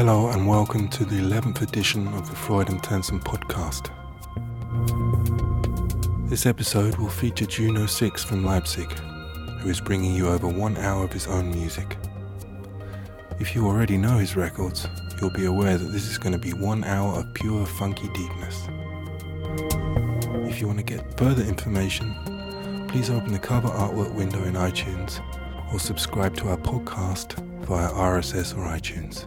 Hello and welcome to the 11th edition of the Freude am Tanzen podcast. This episode will feature Juno 6 from Leipzig, who is bringing you over one hour of his own music. If you already know his records, you'll be aware that this is going to be one hour of pure funky deepness. If you want to get further information, please open the cover artwork window in iTunes or subscribe to our podcast via RSS or iTunes.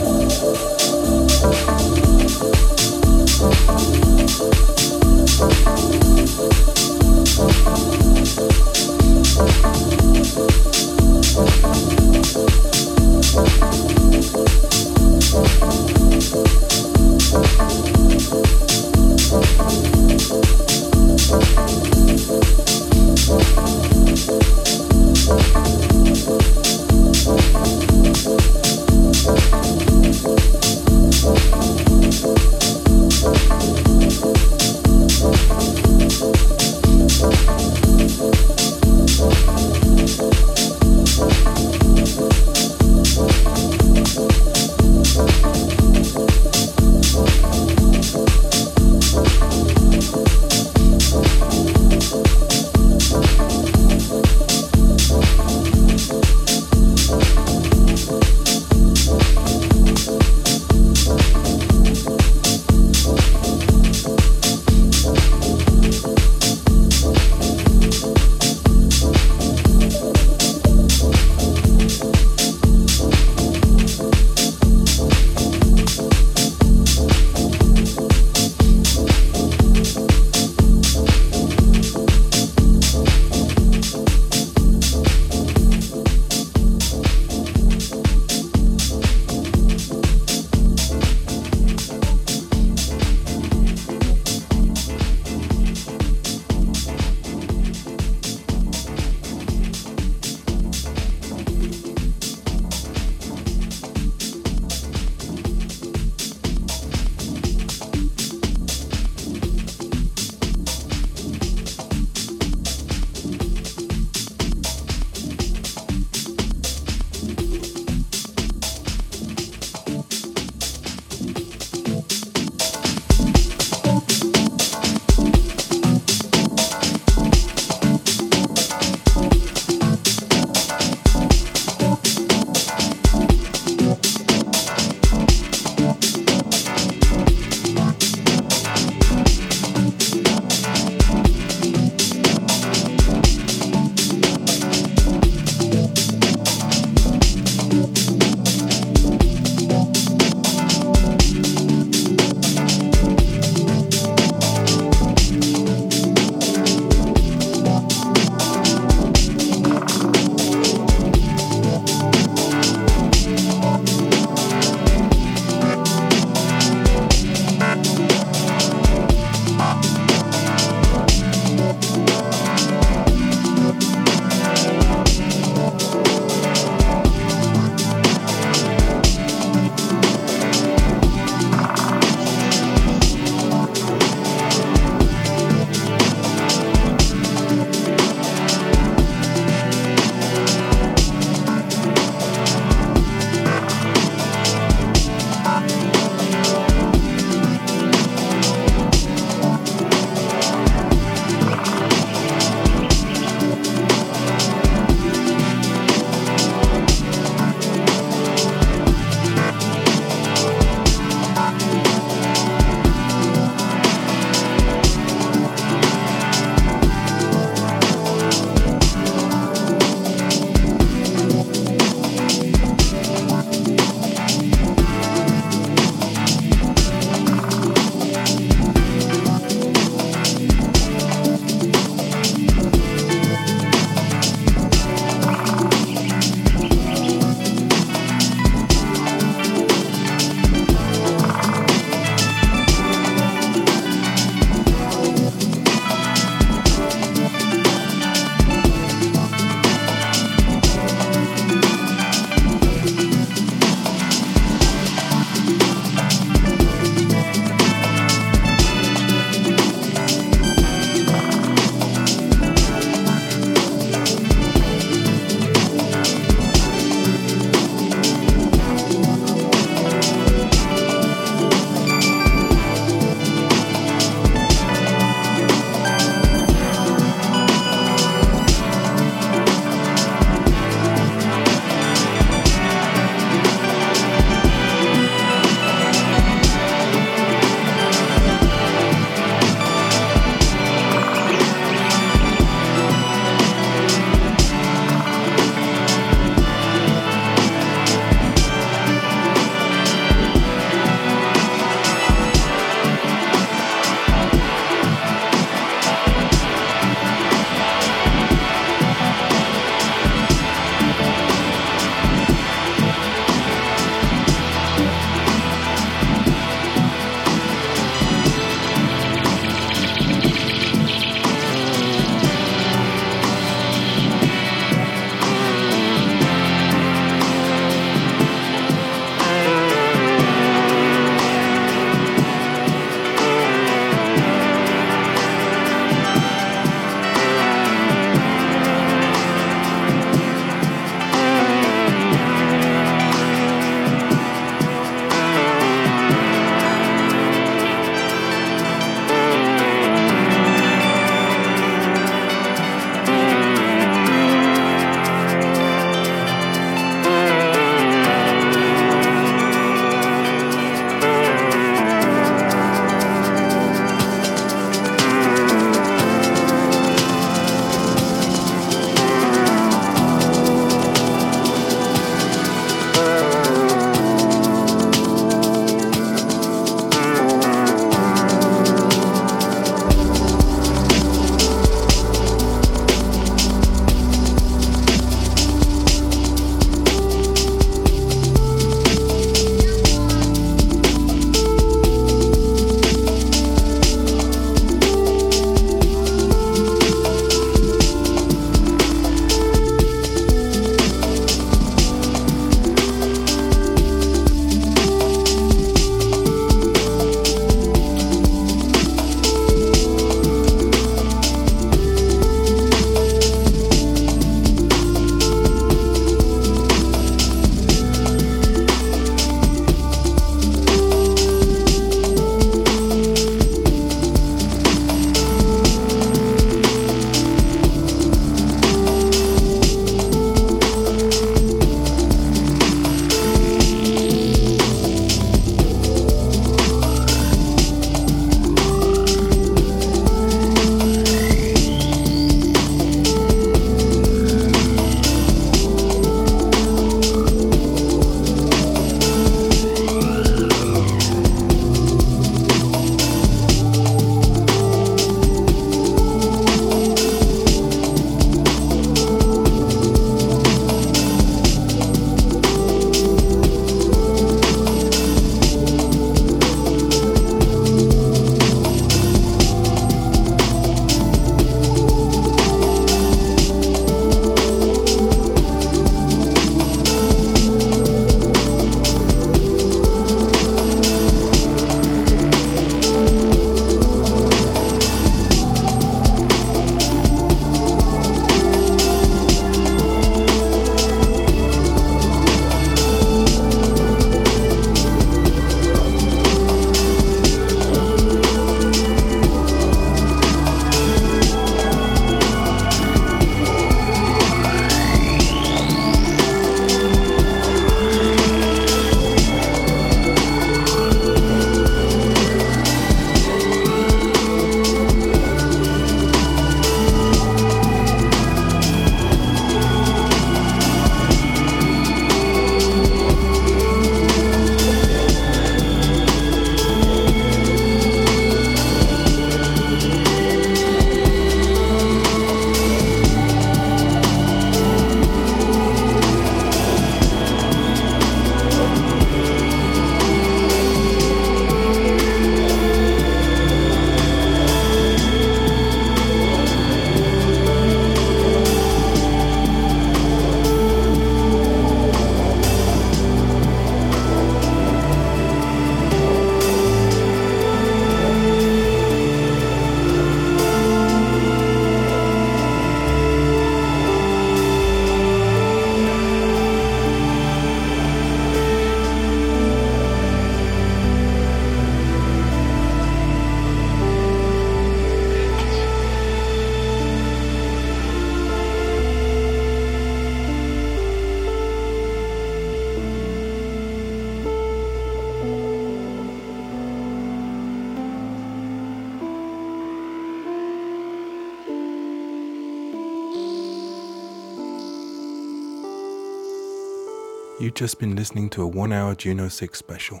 just been listening to a one hour Juno 6 special.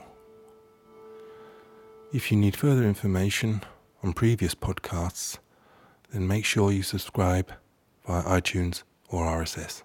If you need further information on previous podcasts, then make sure you subscribe via iTunes or RSS.